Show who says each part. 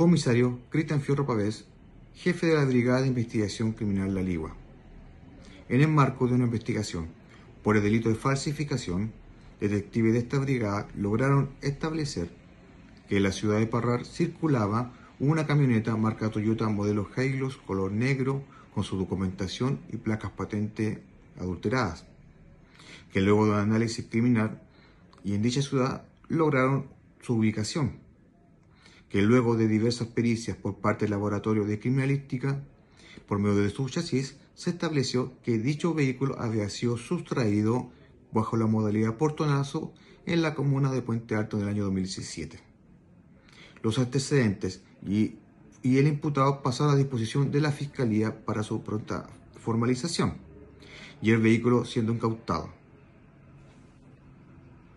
Speaker 1: comisario Cristian Fierro Pavés, jefe de la Brigada de Investigación Criminal La Ligua. En el marco de una investigación por el delito de falsificación, detectives de esta brigada lograron establecer que en la ciudad de Parrar circulaba una camioneta marca Toyota modelo Hilux color negro con su documentación y placas patente adulteradas, que luego de un análisis criminal y en dicha ciudad lograron su ubicación, que luego de diversas pericias por parte del laboratorio de criminalística, por medio de su chasis, se estableció que dicho vehículo había sido sustraído bajo la modalidad portonazo en la comuna de Puente Alto en el año 2017. Los antecedentes y, el imputado pasaron a disposición de la Fiscalía para su pronta formalización y el vehículo siendo incautado.